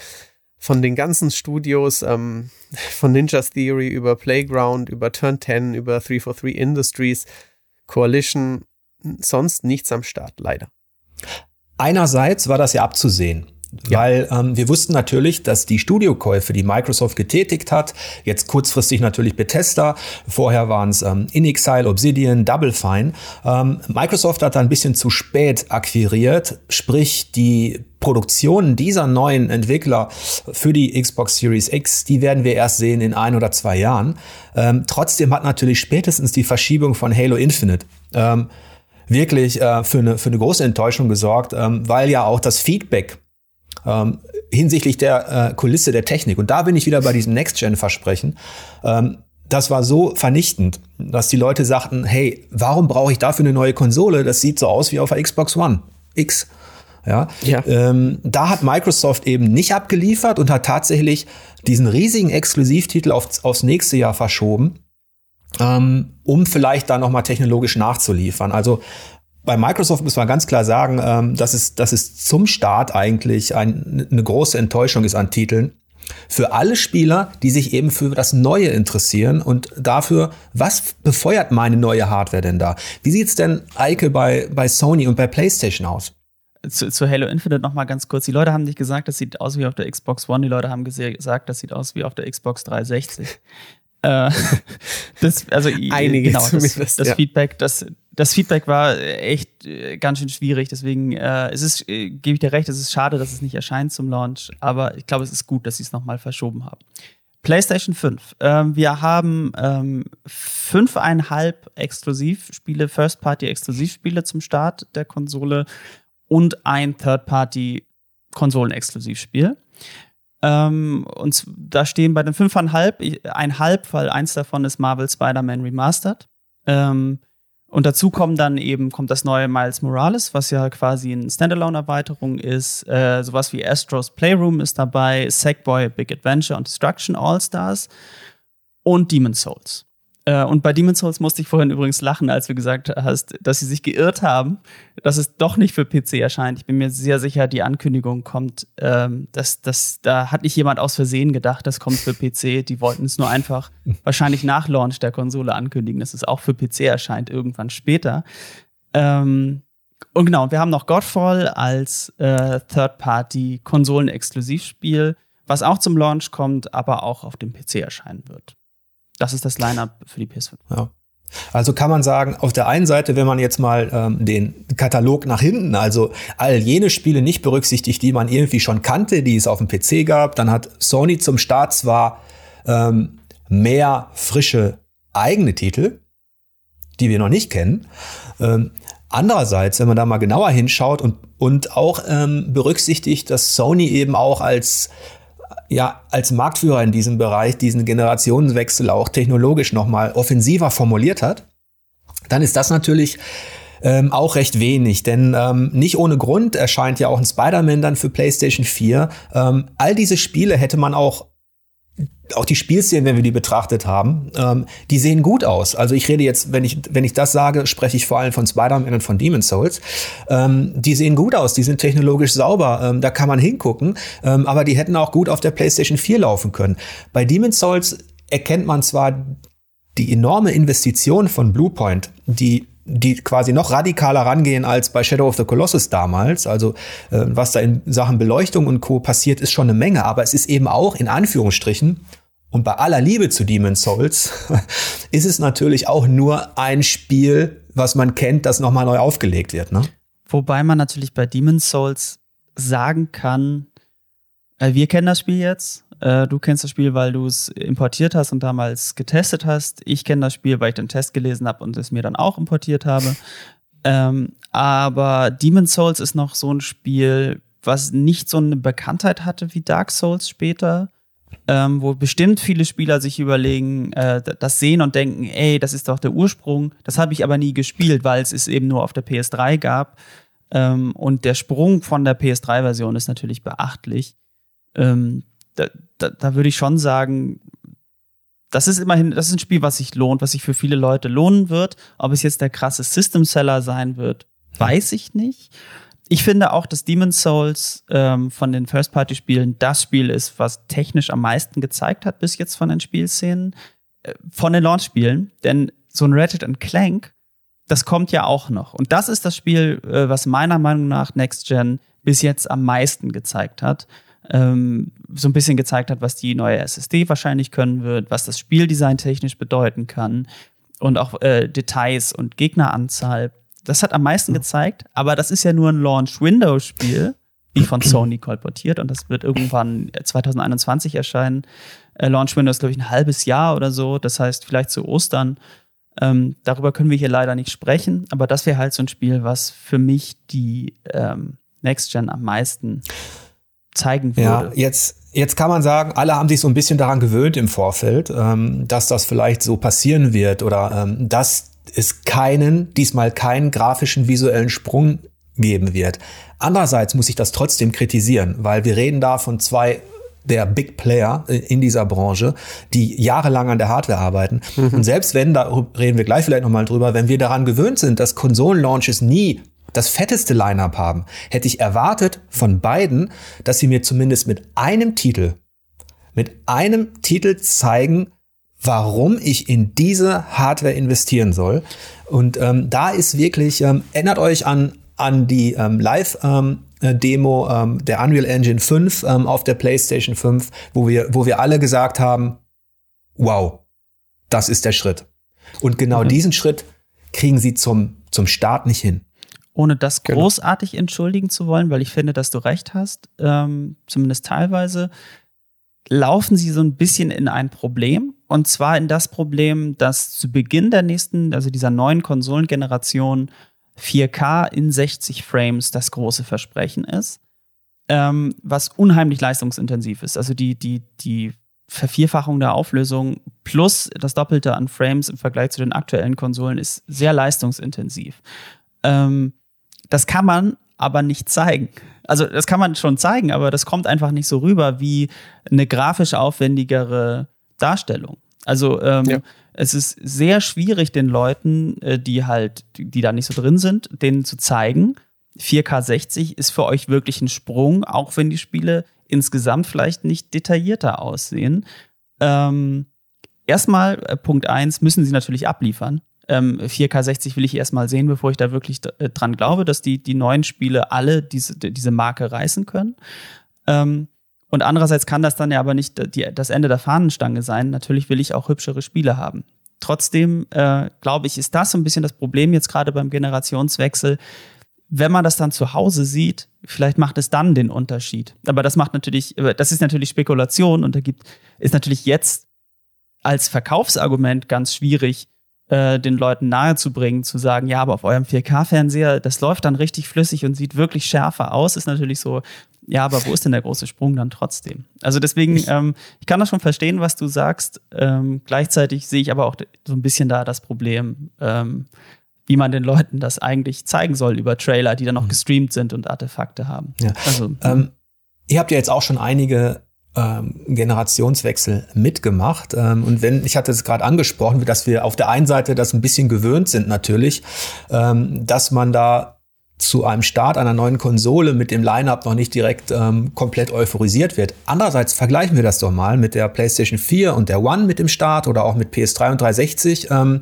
von den ganzen Studios, ähm, von Ninja Theory über Playground, über Turn 10, über 343 Industries, Coalition, sonst nichts am Start, leider. Einerseits war das ja abzusehen. Ja. Weil ähm, wir wussten natürlich, dass die Studiokäufe, die Microsoft getätigt hat, jetzt kurzfristig natürlich Bethesda, vorher waren es ähm, InXile, Obsidian, Double Fine. Ähm, Microsoft hat da ein bisschen zu spät akquiriert, sprich die Produktionen dieser neuen Entwickler für die Xbox Series X, die werden wir erst sehen in ein oder zwei Jahren. Ähm, trotzdem hat natürlich spätestens die Verschiebung von Halo Infinite ähm, wirklich äh, für, eine, für eine große Enttäuschung gesorgt, ähm, weil ja auch das Feedback ähm, hinsichtlich der äh, Kulisse der Technik, und da bin ich wieder bei diesem Next-Gen-Versprechen, ähm, das war so vernichtend, dass die Leute sagten, hey, warum brauche ich dafür eine neue Konsole? Das sieht so aus wie auf der Xbox One X. Ja, ja. Ähm, da hat Microsoft eben nicht abgeliefert und hat tatsächlich diesen riesigen Exklusivtitel auf, aufs nächste Jahr verschoben ähm, um vielleicht da nochmal technologisch nachzuliefern. Also bei Microsoft muss man ganz klar sagen, ähm, dass, es, dass es zum Start eigentlich ein, eine große Enttäuschung ist an Titeln. Für alle Spieler, die sich eben für das Neue interessieren und dafür, was befeuert meine neue Hardware denn da? Wie sieht's denn, Eike, bei, bei Sony und bei PlayStation aus? Zu, zu Halo Infinite noch mal ganz kurz. Die Leute haben nicht gesagt, das sieht aus wie auf der Xbox One. Die Leute haben gesagt, das sieht aus wie auf der Xbox 360. Äh, das, also Einige genau, das, das ja. Feedback, das, das Feedback war echt äh, ganz schön schwierig. Deswegen äh, es ist, äh, gebe ich dir recht, es ist schade, dass es nicht erscheint zum Launch, aber ich glaube, es ist gut, dass sie es nochmal verschoben haben. PlayStation 5. Ähm, wir haben ähm, fünfeinhalb Exklusivspiele, First-Party-Exklusivspiele zum Start der Konsole und ein Third-Party-Konsolen-Exklusivspiel. Ähm, und da stehen bei den fünfeinhalb ein halb, weil eins davon ist Marvel Spider-Man Remastered. Ähm, und dazu kommen dann eben, kommt das neue Miles Morales, was ja quasi eine Standalone-Erweiterung ist. Äh, sowas wie Astros Playroom ist dabei, Sackboy Big Adventure und Destruction All-Stars und Demon's Souls. Äh, und bei Demon's Souls musste ich vorhin übrigens lachen, als du gesagt hast, dass sie sich geirrt haben, dass es doch nicht für PC erscheint. Ich bin mir sehr sicher, die Ankündigung kommt, ähm, dass, dass da hat nicht jemand aus Versehen gedacht, das kommt für PC. Die wollten es nur einfach wahrscheinlich nach Launch der Konsole ankündigen, dass es auch für PC erscheint, irgendwann später. Ähm, und genau, wir haben noch Godfall als äh, Third-Party-Konsolen-Exklusivspiel, was auch zum Launch kommt, aber auch auf dem PC erscheinen wird. Das ist das Line-up für die PS5. Ja. Also kann man sagen, auf der einen Seite, wenn man jetzt mal ähm, den Katalog nach hinten, also all jene Spiele nicht berücksichtigt, die man irgendwie schon kannte, die es auf dem PC gab, dann hat Sony zum Start zwar ähm, mehr frische eigene Titel, die wir noch nicht kennen. Ähm, andererseits, wenn man da mal genauer hinschaut und, und auch ähm, berücksichtigt, dass Sony eben auch als ja als Marktführer in diesem Bereich diesen Generationenwechsel auch technologisch nochmal offensiver formuliert hat, dann ist das natürlich ähm, auch recht wenig, denn ähm, nicht ohne Grund erscheint ja auch ein Spider-Man dann für PlayStation 4. Ähm, all diese Spiele hätte man auch auch die Spielszenen, wenn wir die betrachtet haben, ähm, die sehen gut aus. Also ich rede jetzt, wenn ich, wenn ich das sage, spreche ich vor allem von Spider-Man und von Demon's Souls. Ähm, die sehen gut aus, die sind technologisch sauber, ähm, da kann man hingucken, ähm, aber die hätten auch gut auf der PlayStation 4 laufen können. Bei Demon's Souls erkennt man zwar die enorme Investition von Bluepoint, die die quasi noch radikaler rangehen als bei Shadow of the Colossus damals. Also äh, was da in Sachen Beleuchtung und Co. passiert, ist schon eine Menge, aber es ist eben auch in Anführungsstrichen und bei aller Liebe zu Demon's Souls ist es natürlich auch nur ein Spiel, was man kennt, das nochmal neu aufgelegt wird. Ne? Wobei man natürlich bei Demon's Souls sagen kann, äh, wir kennen das Spiel jetzt, Äh, du kennst das Spiel, weil du es importiert hast und damals getestet hast. Ich kenne das Spiel, weil ich den Test gelesen habe und es mir dann auch importiert habe. Ähm, aber Demon's Souls ist noch so ein Spiel, was nicht so eine Bekanntheit hatte wie Dark Souls später. Ähm, wo bestimmt viele Spieler sich überlegen, äh, das sehen und denken, ey, das ist doch der Ursprung. Das habe ich aber nie gespielt, weil es es eben nur auf der PS3 gab. Ähm, und der Sprung von der PS3-Version ist natürlich beachtlich. Ähm, da, da, da würde ich schon sagen, das ist immerhin, das ist ein Spiel, was sich lohnt, was sich für viele Leute lohnen wird. Ob es jetzt der krasse System Seller sein wird, weiß ich nicht. Ich finde auch, dass Demon's Souls ähm, von den First-Party-Spielen das Spiel ist, was technisch am meisten gezeigt hat bis jetzt von den Spielszenen, äh, von den Launch-Spielen. Denn so ein Ratchet Clank, das kommt ja auch noch. Und das ist das Spiel, äh, was meiner Meinung nach Next Gen bis jetzt am meisten gezeigt hat ähm, so ein bisschen gezeigt hat, was die neue SSD wahrscheinlich können wird, was das Spieldesign technisch bedeuten kann und auch äh, Details und Gegneranzahl. Das hat am meisten gezeigt, aber das ist ja nur ein Launch-Windows-Spiel, wie von Sony kolportiert und das wird irgendwann 2021 erscheinen. Äh, Launch Windows, glaube ich, ein halbes Jahr oder so, das heißt vielleicht zu Ostern. Ähm, darüber können wir hier leider nicht sprechen, aber das wäre halt so ein Spiel, was für mich die ähm, Next Gen am meisten zeigen würde. Ja, jetzt, jetzt kann man sagen, alle haben sich so ein bisschen daran gewöhnt im Vorfeld, ähm, dass das vielleicht so passieren wird oder ähm, dass es keinen, diesmal keinen grafischen visuellen Sprung geben wird. Andererseits muss ich das trotzdem kritisieren, weil wir reden da von zwei der Big Player in dieser Branche, die jahrelang an der Hardware arbeiten. Mhm. Und selbst wenn, da reden wir gleich vielleicht nochmal drüber, wenn wir daran gewöhnt sind, dass Konsolenlaunches nie das fetteste Line-up haben, hätte ich erwartet von beiden, dass sie mir zumindest mit einem Titel, mit einem Titel zeigen, warum ich in diese Hardware investieren soll. Und ähm, da ist wirklich, ähm, erinnert euch an, an die ähm, Live-Demo ähm, ähm, der Unreal Engine 5 ähm, auf der PlayStation 5, wo wir, wo wir alle gesagt haben, wow, das ist der Schritt. Und genau mhm. diesen Schritt kriegen sie zum, zum Start nicht hin ohne das genau. großartig entschuldigen zu wollen, weil ich finde, dass du recht hast, ähm, zumindest teilweise, laufen sie so ein bisschen in ein Problem. Und zwar in das Problem, dass zu Beginn der nächsten, also dieser neuen Konsolengeneration, 4K in 60 Frames das große Versprechen ist, ähm, was unheimlich leistungsintensiv ist. Also die, die, die Vervierfachung der Auflösung plus das Doppelte an Frames im Vergleich zu den aktuellen Konsolen ist sehr leistungsintensiv. Ähm, das kann man aber nicht zeigen. Also das kann man schon zeigen, aber das kommt einfach nicht so rüber wie eine grafisch aufwendigere Darstellung. Also ähm, ja. es ist sehr schwierig, den Leuten, äh, die halt, die, da nicht so drin sind, denen zu zeigen, 4K 60 ist für euch wirklich ein Sprung, auch wenn die Spiele insgesamt vielleicht nicht detaillierter aussehen. Ähm, erstmal, äh, Punkt eins müssen sie natürlich abliefern. Ähm, 4K 60 will ich erstmal sehen, bevor ich da wirklich äh, dran glaube, dass die, die neuen Spiele alle diese, diese Marke reißen können. Ähm, und andererseits kann das dann ja aber nicht die, das Ende der Fahnenstange sein. Natürlich will ich auch hübschere Spiele haben. Trotzdem äh, glaube ich, ist das so ein bisschen das Problem jetzt gerade beim Generationswechsel. Wenn man das dann zu Hause sieht, vielleicht macht es dann den Unterschied. Aber das macht natürlich, das ist natürlich Spekulation und da gibt, ist natürlich jetzt als Verkaufsargument ganz schwierig, äh, den Leuten nahezubringen, zu sagen, ja, aber auf eurem 4K-Fernseher, das läuft dann richtig flüssig und sieht wirklich schärfer aus, ist natürlich so, ja, aber wo ist denn der große Sprung dann trotzdem? Also deswegen, ich, ähm, ich kann das schon verstehen, was du sagst. Ähm, gleichzeitig sehe ich aber auch so ein bisschen da das Problem, ähm, wie man den Leuten das eigentlich zeigen soll über Trailer, die dann noch mhm. gestreamt sind und Artefakte haben. Ja. Also, ähm, ihr habt ja jetzt auch schon einige ähm, Generationswechsel mitgemacht. Ähm, und wenn, ich hatte es gerade angesprochen, dass wir auf der einen Seite das ein bisschen gewöhnt sind natürlich, ähm, dass man da zu einem Start einer neuen Konsole mit dem Lineup noch nicht direkt ähm, komplett euphorisiert wird. Andererseits vergleichen wir das doch mal mit der PlayStation 4 und der One mit dem Start oder auch mit PS3 und 360. Ähm,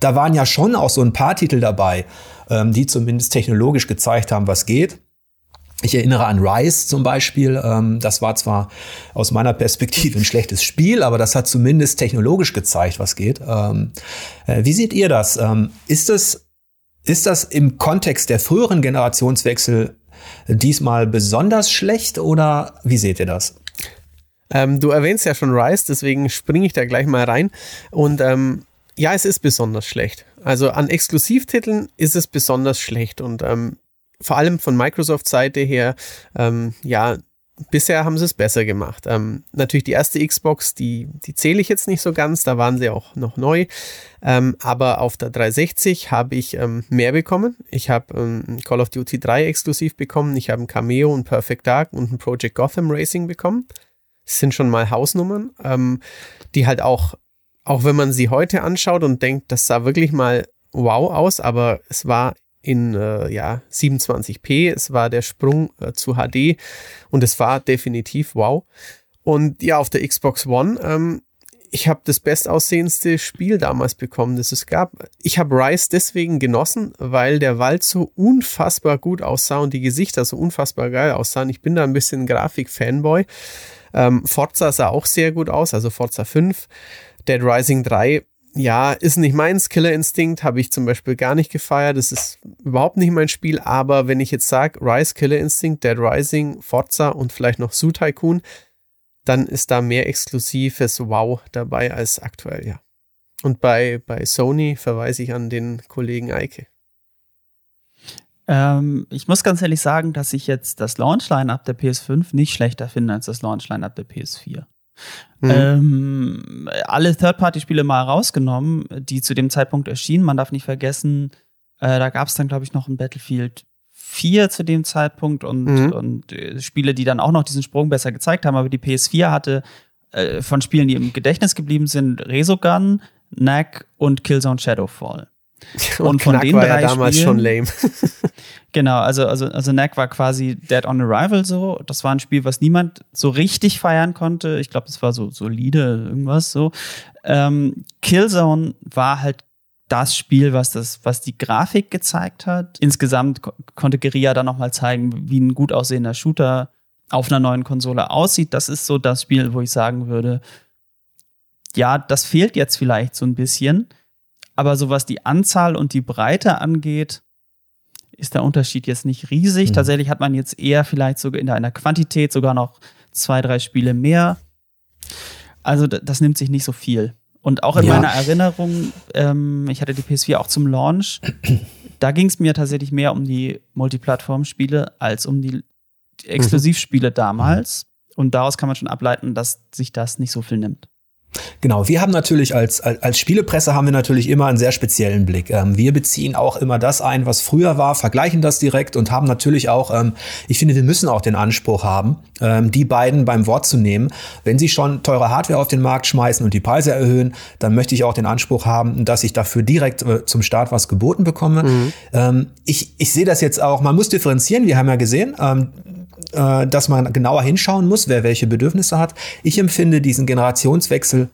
da waren ja schon auch so ein paar Titel dabei, ähm, die zumindest technologisch gezeigt haben, was geht. Ich erinnere an Rise zum Beispiel. Ähm, das war zwar aus meiner Perspektive ein schlechtes Spiel, aber das hat zumindest technologisch gezeigt, was geht. Ähm, äh, wie seht ihr das? Ähm, ist das, ist das im Kontext der früheren Generationswechsel diesmal besonders schlecht oder wie seht ihr das? Ähm, du erwähnst ja schon Rise, deswegen springe ich da gleich mal rein. Und ähm, ja, es ist besonders schlecht. Also an Exklusivtiteln ist es besonders schlecht und ähm, vor allem von Microsoft-Seite her, ähm, ja, bisher haben sie es besser gemacht. Ähm, natürlich die erste Xbox, die, die zähle ich jetzt nicht so ganz, da waren sie auch noch neu. Ähm, aber auf der 360 habe ich ähm, mehr bekommen. Ich habe ähm, Call of Duty 3 exklusiv bekommen, ich habe ein Cameo, ein Perfect Dark und ein Project Gotham Racing bekommen. Das sind schon mal Hausnummern, ähm, die halt auch, auch wenn man sie heute anschaut und denkt, das sah wirklich mal wow aus, aber es war in äh, ja, 27p. Es war der Sprung äh, zu HD und es war definitiv wow. Und ja, auf der Xbox One, ähm, ich habe das bestaussehendste Spiel damals bekommen, das es gab. Ich habe Rise deswegen genossen, weil der Wald so unfassbar gut aussah und die Gesichter so unfassbar geil aussahen. Ich bin da ein bisschen Grafik-Fanboy. Ähm, Forza sah auch sehr gut aus, also Forza 5. Dead Rising 3 ja, ist nicht meins. Killer Instinct habe ich zum Beispiel gar nicht gefeiert. Das ist überhaupt nicht mein Spiel. Aber wenn ich jetzt sage, Rise, Killer Instinct, Dead Rising, Forza und vielleicht noch Zoo Tycoon, dann ist da mehr exklusives Wow dabei als aktuell, ja. Und bei, bei Sony verweise ich an den Kollegen Eike. Ähm, ich muss ganz ehrlich sagen, dass ich jetzt das Launch-Line-Up der PS5 nicht schlechter finde als das Launch-Line-Up der PS4. Mhm. Ähm, alle Third-Party-Spiele mal rausgenommen, die zu dem Zeitpunkt erschienen. Man darf nicht vergessen, äh, da gab es dann, glaube ich, noch ein Battlefield 4 zu dem Zeitpunkt und, mhm. und äh, Spiele, die dann auch noch diesen Sprung besser gezeigt haben. Aber die PS4 hatte äh, von Spielen, die im Gedächtnis geblieben sind, Resogun, Knack und Killzone Shadowfall. Und, und von Knack den war drei ja damals Spielen, schon lame. genau, also, also, also Knack war quasi Dead on Arrival so. Das war ein Spiel, was niemand so richtig feiern konnte. Ich glaube, es war so solide, irgendwas so. Ähm, Killzone war halt das Spiel, was das, was die Grafik gezeigt hat. Insgesamt konnte Guerilla dann nochmal zeigen, wie ein gut aussehender Shooter auf einer neuen Konsole aussieht. Das ist so das Spiel, wo ich sagen würde, ja, das fehlt jetzt vielleicht so ein bisschen. Aber so was die Anzahl und die Breite angeht, ist der Unterschied jetzt nicht riesig. Mhm. Tatsächlich hat man jetzt eher vielleicht sogar in einer Quantität sogar noch zwei, drei Spiele mehr. Also das nimmt sich nicht so viel. Und auch in ja. meiner Erinnerung, ähm, ich hatte die PS4 auch zum Launch, da ging es mir tatsächlich mehr um die Multiplattform-Spiele als um die Exklusivspiele mhm. damals. Und daraus kann man schon ableiten, dass sich das nicht so viel nimmt. Genau, wir haben natürlich als, als, als Spielepresse haben wir natürlich immer einen sehr speziellen Blick. Ähm, wir beziehen auch immer das ein, was früher war, vergleichen das direkt und haben natürlich auch, ähm, ich finde, wir müssen auch den Anspruch haben, ähm, die beiden beim Wort zu nehmen. Wenn sie schon teure Hardware auf den Markt schmeißen und die Preise erhöhen, dann möchte ich auch den Anspruch haben, dass ich dafür direkt äh, zum Start was geboten bekomme. Mhm. Ähm, ich, ich sehe das jetzt auch, man muss differenzieren, wir haben ja gesehen, ähm, äh, dass man genauer hinschauen muss, wer welche Bedürfnisse hat. Ich empfinde diesen Generationswechsel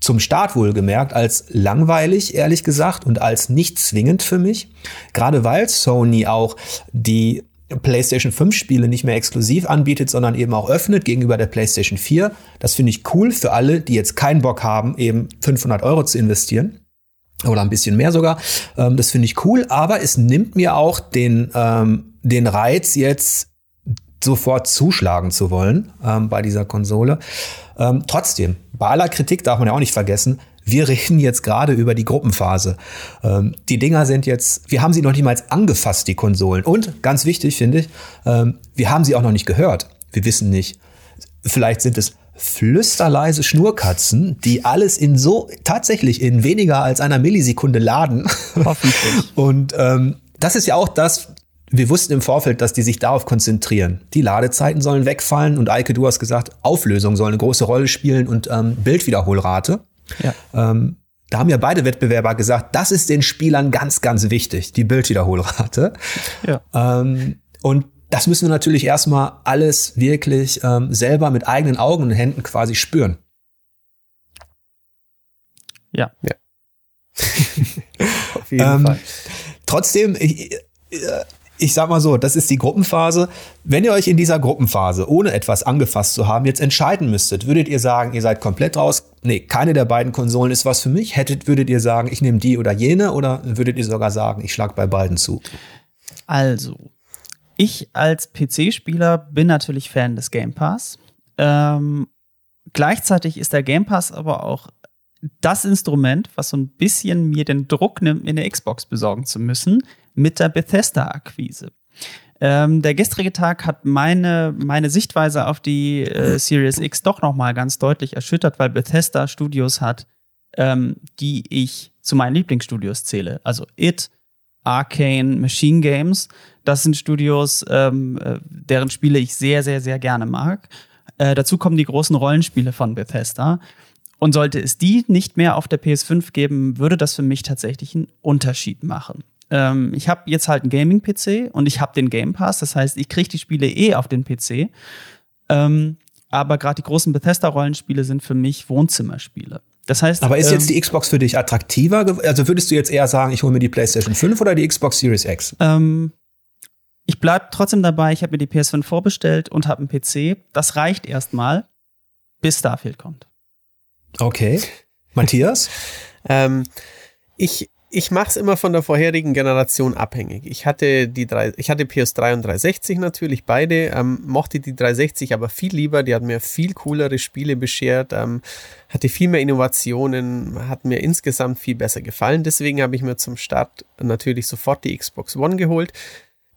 zum Start wohlgemerkt als langweilig, ehrlich gesagt, und als nicht zwingend für mich. Gerade weil Sony auch die PlayStation 5 Spiele nicht mehr exklusiv anbietet, sondern eben auch öffnet gegenüber der PlayStation 4. Das finde ich cool für alle, die jetzt keinen Bock haben, eben 500 Euro zu investieren. Oder ein bisschen mehr sogar. Ähm, das finde ich cool, aber es nimmt mir auch den, ähm, den Reiz, jetzt sofort zuschlagen zu wollen ähm, bei dieser Konsole. Ähm, trotzdem, bei aller Kritik darf man ja auch nicht vergessen, wir reden jetzt gerade über die Gruppenphase. Ähm, die Dinger sind jetzt, wir haben sie noch niemals angefasst, die Konsolen. Und ganz wichtig finde ich, ähm, wir haben sie auch noch nicht gehört. Wir wissen nicht, vielleicht sind es flüsterleise Schnurkatzen, die alles in so tatsächlich in weniger als einer Millisekunde laden. Hoffentlich. Und ähm, das ist ja auch das, wir wussten im Vorfeld, dass die sich darauf konzentrieren. Die Ladezeiten sollen wegfallen und Eike, du hast gesagt, Auflösung soll eine große Rolle spielen und ähm, Bildwiederholrate. Ja. Ähm, da haben ja beide Wettbewerber gesagt, das ist den Spielern ganz, ganz wichtig, die Bildwiederholrate. Ja. Ähm, und das müssen wir natürlich erstmal alles wirklich ähm, selber mit eigenen Augen und Händen quasi spüren. Ja. ja. Auf jeden ähm, Fall. Trotzdem, ich, äh, ich sag mal so, das ist die Gruppenphase. Wenn ihr euch in dieser Gruppenphase, ohne etwas angefasst zu haben, jetzt entscheiden müsstet, würdet ihr sagen, ihr seid komplett raus? Nee, keine der beiden Konsolen ist was für mich. Hättet, würdet ihr sagen, ich nehme die oder jene? Oder würdet ihr sogar sagen, ich schlag bei beiden zu? Also, ich als PC-Spieler bin natürlich Fan des Game Pass. Ähm, gleichzeitig ist der Game Pass aber auch das Instrument, was so ein bisschen mir den Druck nimmt, mir eine Xbox besorgen zu müssen, mit der Bethesda-Akquise. Ähm, der gestrige Tag hat meine, meine Sichtweise auf die äh, Series X doch noch mal ganz deutlich erschüttert, weil Bethesda Studios hat, ähm, die ich zu meinen Lieblingsstudios zähle. Also It, Arcane, Machine Games. Das sind Studios, ähm, äh, deren Spiele ich sehr, sehr, sehr gerne mag. Äh, dazu kommen die großen Rollenspiele von Bethesda. Und sollte es die nicht mehr auf der PS5 geben, würde das für mich tatsächlich einen Unterschied machen. Ähm, ich habe jetzt halt einen Gaming-PC und ich habe den Game Pass. Das heißt, ich kriege die Spiele eh auf den PC. Ähm, aber gerade die großen Bethesda-Rollenspiele sind für mich Wohnzimmerspiele. Das heißt, aber ist jetzt ähm, die Xbox für dich attraktiver? Also würdest du jetzt eher sagen, ich hole mir die PlayStation 5 oder die Xbox Series X? Ähm, ich bleibe trotzdem dabei, ich habe mir die PS5 vorbestellt und habe einen PC. Das reicht erstmal, bis Starfield kommt. Okay. Matthias? ähm, ich ich mache es immer von der vorherigen Generation abhängig. Ich hatte die drei, ich hatte PS3 und 360 natürlich beide, ähm, mochte die 360 aber viel lieber. Die hat mir viel coolere Spiele beschert, ähm, hatte viel mehr Innovationen, hat mir insgesamt viel besser gefallen. Deswegen habe ich mir zum Start natürlich sofort die Xbox One geholt.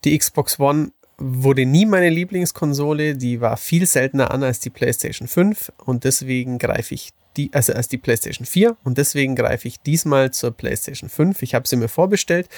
Die Xbox One wurde nie meine Lieblingskonsole, die war viel seltener an als die PlayStation 5 und deswegen greife ich die, also als die PlayStation 4 und deswegen greife ich diesmal zur PlayStation 5. Ich habe sie mir vorbestellt.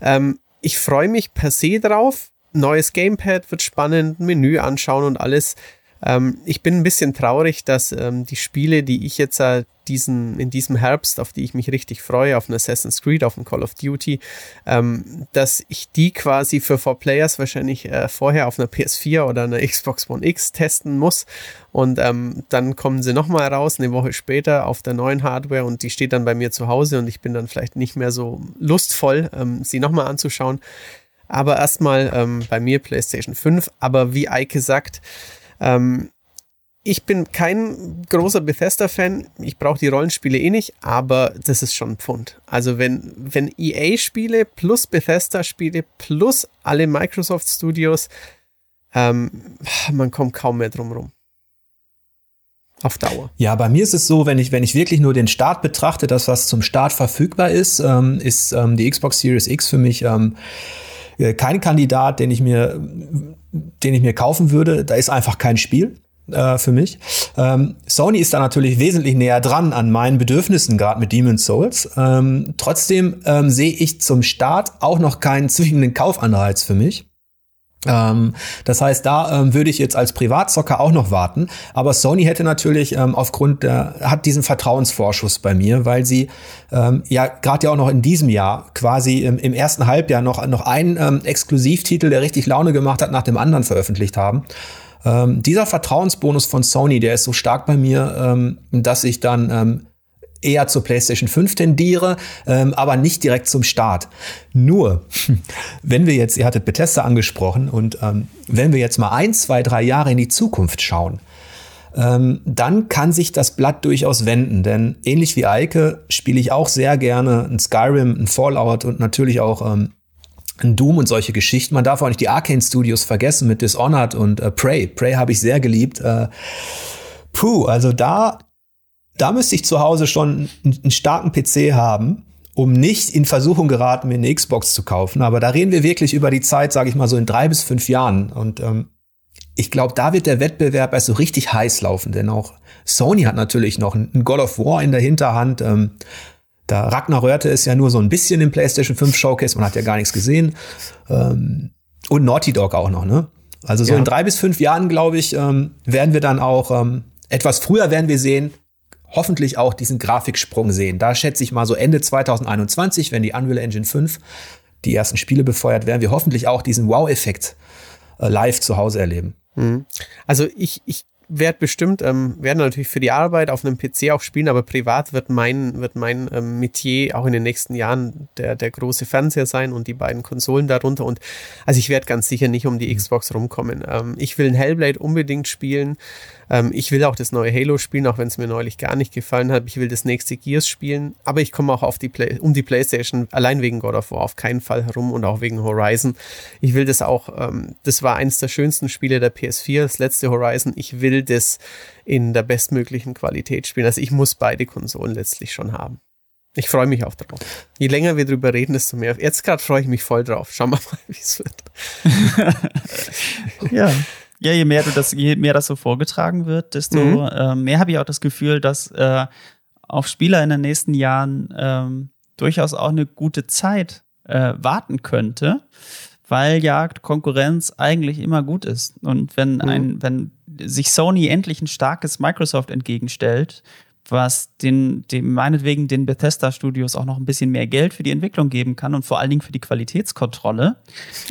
Ähm, ich freue mich per se drauf. Neues Gamepad wird spannend, Menü anschauen und alles. Ähm, ich bin ein bisschen traurig, dass ähm, die Spiele, die ich jetzt äh, diesen, in diesem Herbst, auf die ich mich richtig freue, auf ein Assassin's Creed, auf ein Call of Duty, ähm, dass ich die quasi für Four Players wahrscheinlich äh, vorher auf einer PS4 oder einer Xbox One X testen muss. Und ähm, dann kommen sie nochmal raus, eine Woche später auf der neuen Hardware und die steht dann bei mir zu Hause und ich bin dann vielleicht nicht mehr so lustvoll, ähm, sie nochmal anzuschauen. Aber erstmal ähm, bei mir PlayStation 5. Aber wie Eike sagt, ähm, ich bin kein großer Bethesda-Fan. Ich brauche die Rollenspiele eh nicht, aber das ist schon ein Pfund. Also wenn, wenn EA-Spiele plus Bethesda-Spiele plus alle Microsoft Studios, ähm, man kommt kaum mehr drum rum. Auf Dauer. Ja, bei mir ist es so, wenn ich, wenn ich wirklich nur den Start betrachte, das, was zum Start verfügbar ist, ähm, ist ähm, die Xbox Series X für mich ähm, äh, kein Kandidat, den ich mir, den ich mir kaufen würde. Da ist einfach kein Spiel äh, für mich. Ähm, Sony ist da natürlich wesentlich näher dran an meinen Bedürfnissen, gerade mit Demon's Souls. Ähm, trotzdem ähm, sehe ich zum Start auch noch keinen zwingenden Kaufanreiz für mich. Ähm, das heißt, da ähm, würde ich jetzt als Privatzocker auch noch warten. Aber Sony hätte natürlich ähm, aufgrund der, hat diesen Vertrauensvorschuss bei mir, weil sie ähm, ja gerade ja auch noch in diesem Jahr quasi im, im ersten Halbjahr noch, noch einen ähm, Exklusivtitel, der richtig Laune gemacht hat, nach dem anderen veröffentlicht haben. Ähm, dieser Vertrauensbonus von Sony, der ist so stark bei mir, ähm, dass ich dann ähm, eher zur PlayStation 5 tendiere, ähm, aber nicht direkt zum Start. Nur, wenn wir jetzt, ihr hattet Bethesda angesprochen, und ähm, wenn wir jetzt mal ein, zwei, drei Jahre in die Zukunft schauen, ähm, dann kann sich das Blatt durchaus wenden. Denn ähnlich wie Eike spiele ich auch sehr gerne ein Skyrim, ein Fallout und natürlich auch ähm, Doom und solche Geschichten. Man darf auch nicht die Arcane Studios vergessen mit Dishonored und äh, Prey. Prey habe ich sehr geliebt. Äh, puh, also da, da müsste ich zu Hause schon einen, starken PC haben, um nicht in Versuchung geraten, mir eine Xbox zu kaufen. Aber da reden wir wirklich über die Zeit, sage ich mal so in drei bis fünf Jahren. Und ähm, ich glaube, da wird der Wettbewerb erst so richtig heiß laufen, denn auch Sony hat natürlich noch ein God of War in der Hinterhand. Ähm, da Ragnar rührte es ja nur so ein bisschen im PlayStation 5 Showcase, man hat ja gar nichts gesehen. Ähm, und Naughty Dog auch noch, ne? Also so ja. in drei bis fünf Jahren, glaube ich, ähm, werden wir dann auch ähm, etwas früher werden wir sehen, hoffentlich auch diesen Grafiksprung sehen. Da schätze ich mal so Ende 2021, wenn die Unreal Engine 5 die ersten Spiele befeuert, werden wir hoffentlich auch diesen Wow-Effekt äh, live zu Hause erleben. Mhm. Also ich, ich werde bestimmt, ähm, werde natürlich für die Arbeit auf einem PC auch spielen, aber privat wird mein, wird mein ähm, Metier auch in den nächsten Jahren der, der große Fernseher sein und die beiden Konsolen darunter. Und also ich werde ganz sicher nicht um die Xbox rumkommen. Ähm, ich will ein Hellblade unbedingt spielen. Ähm, ich will auch das neue Halo spielen, auch wenn es mir neulich gar nicht gefallen hat. Ich will das nächste Gears spielen, aber ich komme auch auf die Play um die PlayStation allein wegen God of War auf keinen Fall herum und auch wegen Horizon. Ich will das auch, ähm, das war eins der schönsten Spiele der PS4, das letzte Horizon. Ich will will das in der bestmöglichen Qualität spielen. Also ich muss beide Konsolen letztlich schon haben. Ich freue mich auch drauf. Je länger wir drüber reden, desto mehr. Jetzt gerade freue ich mich voll drauf. Schauen wir mal, wie es wird. ja. Ja, je mehr du das, je mehr das so vorgetragen wird, desto mhm. äh, mehr habe ich auch das Gefühl, dass äh, auf Spieler in den nächsten Jahren ähm, durchaus auch eine gute Zeit äh, warten könnte, weil ja Konkurrenz eigentlich immer gut ist. Und wenn mhm. ein, wenn sich Sony endlich ein starkes Microsoft entgegenstellt, was den, dem meinetwegen den Bethesda Studios auch noch ein bisschen mehr Geld für die Entwicklung geben kann und vor allen Dingen für die Qualitätskontrolle,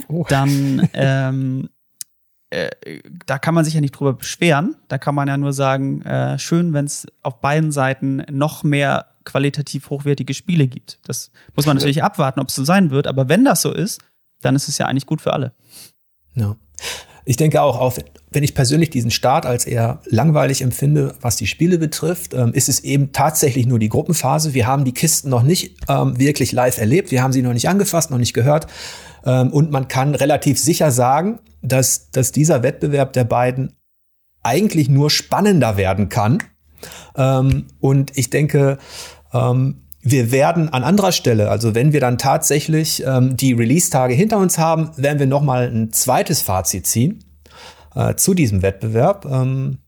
oh. dann ähm, äh, da kann man sich ja nicht drüber beschweren. Da kann man ja nur sagen, äh, schön, wenn es auf beiden Seiten noch mehr qualitativ hochwertige Spiele gibt. Das muss man natürlich abwarten, ob es so sein wird. Aber wenn das so ist, dann ist es ja eigentlich gut für alle. Ja. Ich denke auch, auch wenn ich persönlich diesen Start als eher langweilig empfinde, was die Spiele betrifft, ähm, ist es eben tatsächlich nur die Gruppenphase. Wir haben die Kisten noch nicht ähm, wirklich live erlebt. Wir haben sie noch nicht angefasst, noch nicht gehört. Ähm, und man kann relativ sicher sagen, dass, dass dieser Wettbewerb der beiden eigentlich nur spannender werden kann. Ähm, und ich denke, ähm, wir werden an anderer Stelle, also wenn wir dann tatsächlich die Release-Tage hinter uns haben, werden wir noch mal ein zweites Fazit ziehen äh, zu diesem Wettbewerb. Ähm,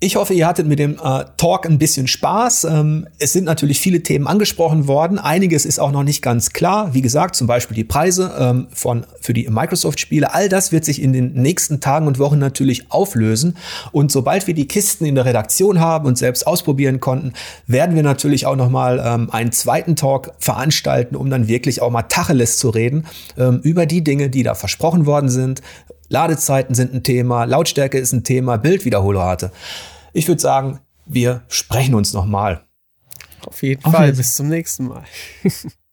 ich hoffe, ihr hattet mit dem äh, Talk ein bisschen Spaß. Ähm, es sind natürlich viele Themen angesprochen worden. Einiges ist auch noch nicht ganz klar. Wie gesagt, zum Beispiel die Preise ähm, von, für die Microsoft-Spiele. All das wird sich in den nächsten Tagen und Wochen natürlich auflösen. Und sobald wir die Kisten in der Redaktion haben und selbst ausprobieren konnten, werden wir natürlich auch noch mal ähm, einen zweiten Talk veranstalten, um dann wirklich auch mal Tacheles zu reden ähm, über die Dinge, die da versprochen worden sind. Ladezeiten sind ein Thema, Lautstärke ist ein Thema, Bildwiederholrate. Ich würde sagen, wir sprechen uns nochmal. Auf jeden Auf Fall. Bis zum nächsten Mal.